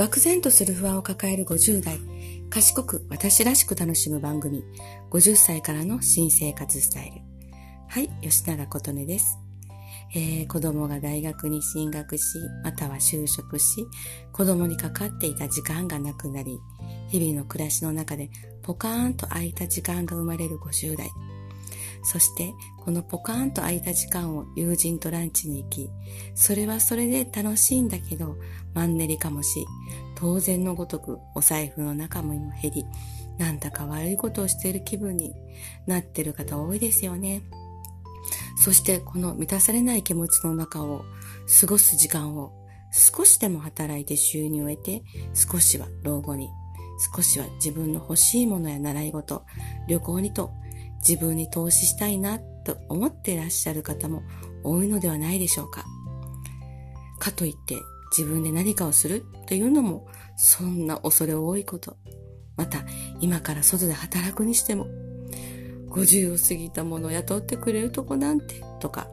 漠然とする不安を抱える50代、賢く私らしく楽しむ番組、50歳からの新生活スタイル。はい、吉永琴音です。えー、子供が大学に進学し、または就職し、子供にかかっていた時間がなくなり、日々の暮らしの中でポカーンと空いた時間が生まれる50代。そしてこのポカーンと空いた時間を友人とランチに行き、それはそれで楽しいんだけど、マンネリかもし、当然のごとくお財布の中も今減り、なんだか悪いことをしている気分になってる方多いですよね。そしてこの満たされない気持ちの中を過ごす時間を少しでも働いて収入を得て、少しは老後に、少しは自分の欲しいものや習い事、旅行にと自分に投資したいなと思っていらっしゃる方も多いのではないでしょうか。かといって自分で何かをするというのもそんな恐れ多いこと。また今から外で働くにしても50を過ぎた者を雇ってくれるとこなんてとか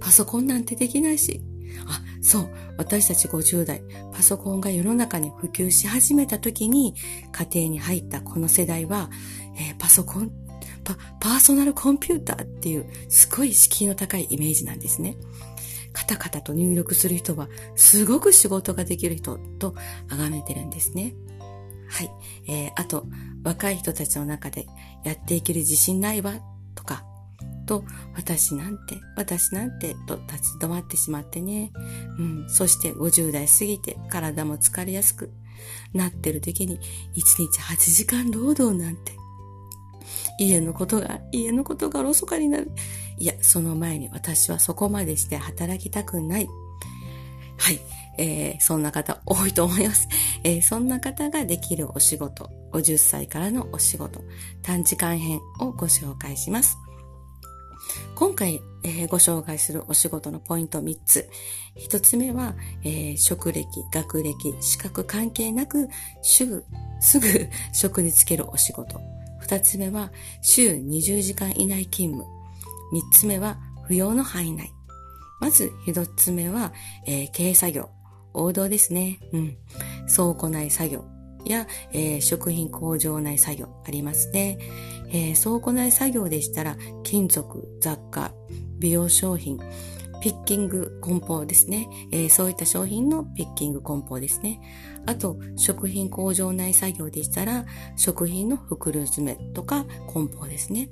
パソコンなんてできないしあ、そう。私たち50代、パソコンが世の中に普及し始めた時に、家庭に入ったこの世代は、えー、パソコンパ、パーソナルコンピューターっていうすごい敷居の高いイメージなんですね。カタカタと入力する人はすごく仕事ができる人と崇めてるんですね。はい。えー、あと、若い人たちの中でやっていける自信ないわとか、と、私なんて、私なんて、と立ち止まってしまってね。うん。そして50代過ぎて体も疲れやすくなってる時に1日8時間労働なんて家のことが、家のことがおろそかになる。いや、その前に私はそこまでして働きたくない。はい。えー、そんな方多いと思います。えー、そんな方ができるお仕事、50歳からのお仕事、短時間編をご紹介します。今回、えー、ご紹介するお仕事のポイント3つ。1つ目は、えー、職歴、学歴、資格関係なく、すぐ、すぐ職に就けるお仕事。二つ目は週20時間以内勤務。三つ目は不要の範囲内。まず一つ目は、えー、経営作業。王道ですね。うん。倉庫内作業や、えー、食品工場内作業ありますね。えー、倉庫内作業でしたら、金属、雑貨、美容商品、ピッキング梱包ですね、えー、そういった商品のピッキング梱包ですね。あと、食品工場内作業でしたら、食品の袋詰めとか梱包ですね。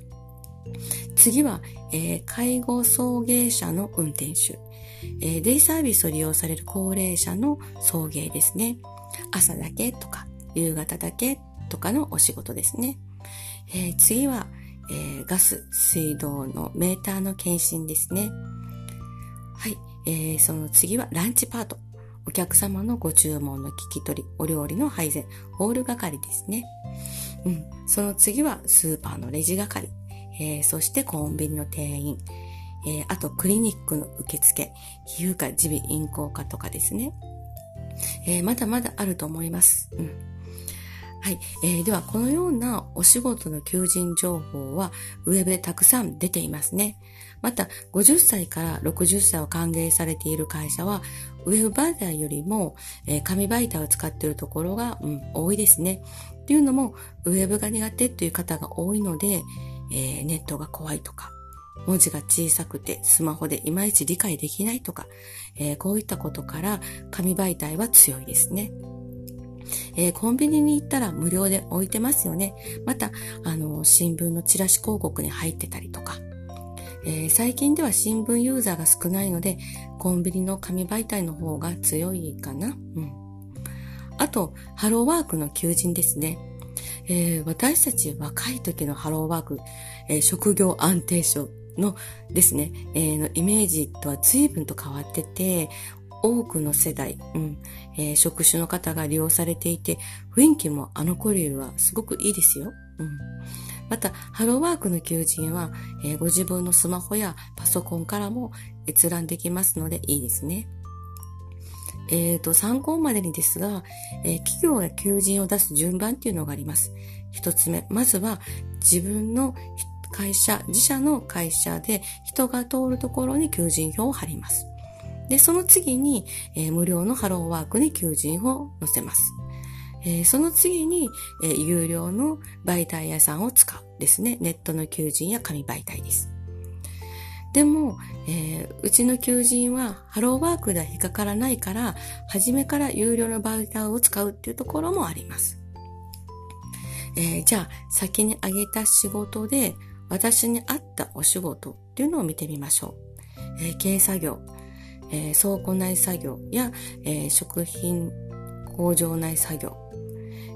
次は、えー、介護送迎車の運転手、えー、デイサービスを利用される高齢者の送迎ですね。朝だけとか、夕方だけとかのお仕事ですね。えー、次は、え、ガス、水道のメーターの検診ですね。えー、その次はランチパート。お客様のご注文の聞き取り、お料理の配膳、ホール係ですね。うん。その次はスーパーのレジ係。えー、そしてコンビニの店員。えー、あとクリニックの受付、皮膚科、耳鼻咽喉科とかですね。えー、まだまだあると思います。うん。はい。えー、では、このようなお仕事の求人情報は、ウェブでたくさん出ていますね。また、50歳から60歳を歓迎されている会社は、ウェブ媒体よりも、紙媒体を使っているところが、うん、多いですね。というのも、ウェブが苦手という方が多いので、えー、ネットが怖いとか、文字が小さくてスマホでいまいち理解できないとか、えー、こういったことから紙媒体は強いですね。えー、コンビニに行ったら無料で置いてますよね。また、あの、新聞のチラシ広告に入ってたりとか。えー、最近では新聞ユーザーが少ないので、コンビニの紙媒体の方が強いかな。うん。あと、ハローワークの求人ですね。えー、私たち若い時のハローワーク、えー、職業安定賞のですね、えー、のイメージとは随分と変わってて、多くの世代、うんえー、職種の方が利用されていて、雰囲気もあの頃よりはすごくいいですよ。うん、また、ハローワークの求人は、えー、ご自分のスマホやパソコンからも閲覧できますのでいいですね。えっ、ー、と、参考までにですが、えー、企業が求人を出す順番っていうのがあります。一つ目、まずは自分の会社、自社の会社で人が通るところに求人票を貼ります。で、その次に、えー、無料のハローワークに求人を載せます。えー、その次に、えー、有料の媒体屋さんを使うですね。ネットの求人や紙媒体です。でも、えー、うちの求人はハローワークでは引っかからないから、初めから有料の媒体を使うっていうところもあります。えー、じゃあ、先に挙げた仕事で、私に合ったお仕事っていうのを見てみましょう。えー、軽作業、えー、倉庫内作業や、えー、食品工場内作業、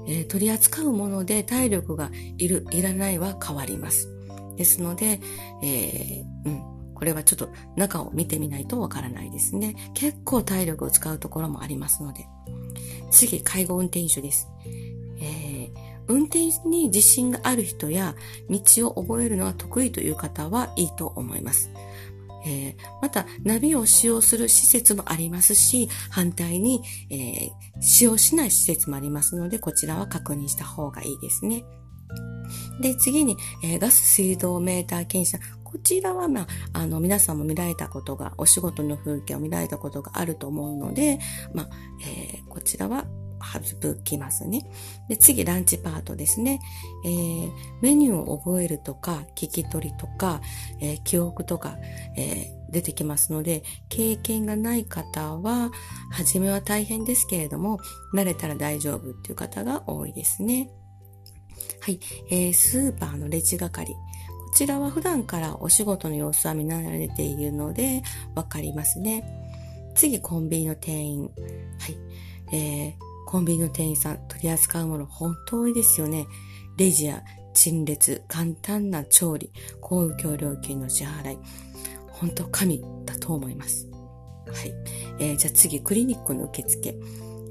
えー、取り扱うもので体力がいる、いらないは変わります。ですので、えー、うん。これはちょっと中を見てみないとわからないですね。結構体力を使うところもありますので。次、介護運転手です。えー、運転に自信がある人や道を覚えるのが得意という方はいいと思います。えー、また、ナビを使用する施設もありますし、反対に、えー、使用しない施設もありますので、こちらは確認した方がいいですね。で、次に、えー、ガス水道メーター検査。こちらは、まあ、あの、皆さんも見られたことが、お仕事の風景を見られたことがあると思うので、まあ、えー、こちらは省きますね。で、次、ランチパートですね。えー、メニューを覚えるとか、聞き取りとか、えー、記憶とか、えー、出てきますので、経験がない方は、初めは大変ですけれども、慣れたら大丈夫っていう方が多いですね。はい、えー、スーパーのレジ係。こちらは普段からお仕事の様子は見慣れているので、わかりますね。次、コンビニの店員。はい。えー、コンビニの店員さん取り扱うもの本当多いですよね。レジや陳列、簡単な調理、公共料金の支払い。本当神だと思います。はい。えー、じゃあ次、クリニックの受付。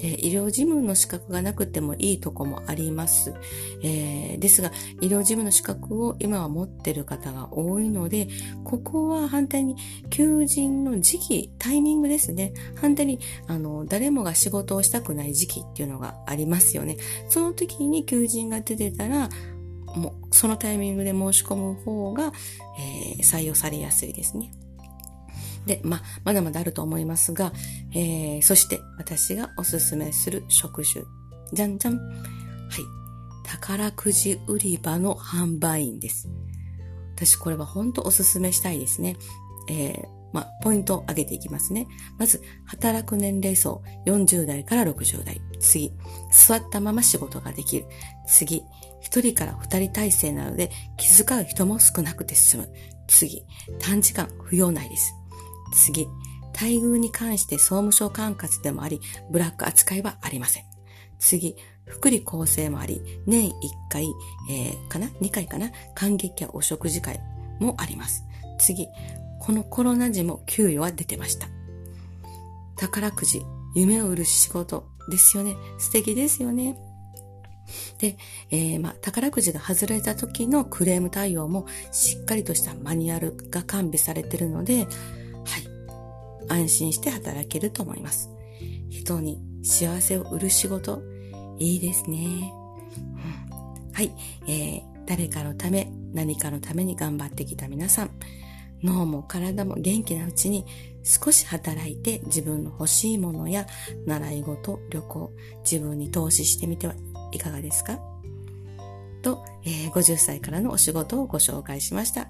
え医療事務の資格がなくてもいいとこもあります。えー、ですが、医療事務の資格を今は持ってる方が多いので、ここは反対に求人の時期、タイミングですね。反対に、あの、誰もが仕事をしたくない時期っていうのがありますよね。その時に求人が出てたら、もう、そのタイミングで申し込む方が、えー、採用されやすいですね。で、ままだまだあると思いますが、えー、そして私がおすすめする職種。じゃんじゃん。はい。宝くじ売り場の販売員です。私これは本当おすすめしたいですね。えー、まポイントを上げていきますね。まず、働く年齢層、40代から60代。次、座ったまま仕事ができる。次、1人から2人体制なので気遣う人も少なくて済む。次、短時間不要ないです。次、待遇に関して総務省管轄でもあり、ブラック扱いはありません。次、福利厚生もあり、年1回、えー、かな ?2 回かな？感激やお食事会もあります。次、このコロナ時も給与は出てました。宝くじ、夢を売る仕事ですよね。素敵ですよね。で、えー、まあ、宝くじが外れた時のクレーム対応もしっかりとしたマニュアルが完備されているので、安心して働けると思います。人に幸せを売る仕事、いいですね。はい、えー、誰かのため、何かのために頑張ってきた皆さん、脳も体も元気なうちに少し働いて自分の欲しいものや習い事、旅行、自分に投資してみてはいかがですか？と、えー、50歳からのお仕事をご紹介しました。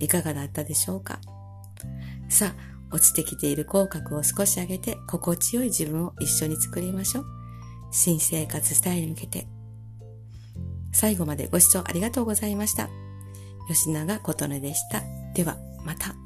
いかがだったでしょうか？さあ、落ちてきている口角を少し上げて心地よい自分を一緒に作りましょう。新生活スタイルに向けて。最後までご視聴ありがとうございました。吉永琴音でした。では、また。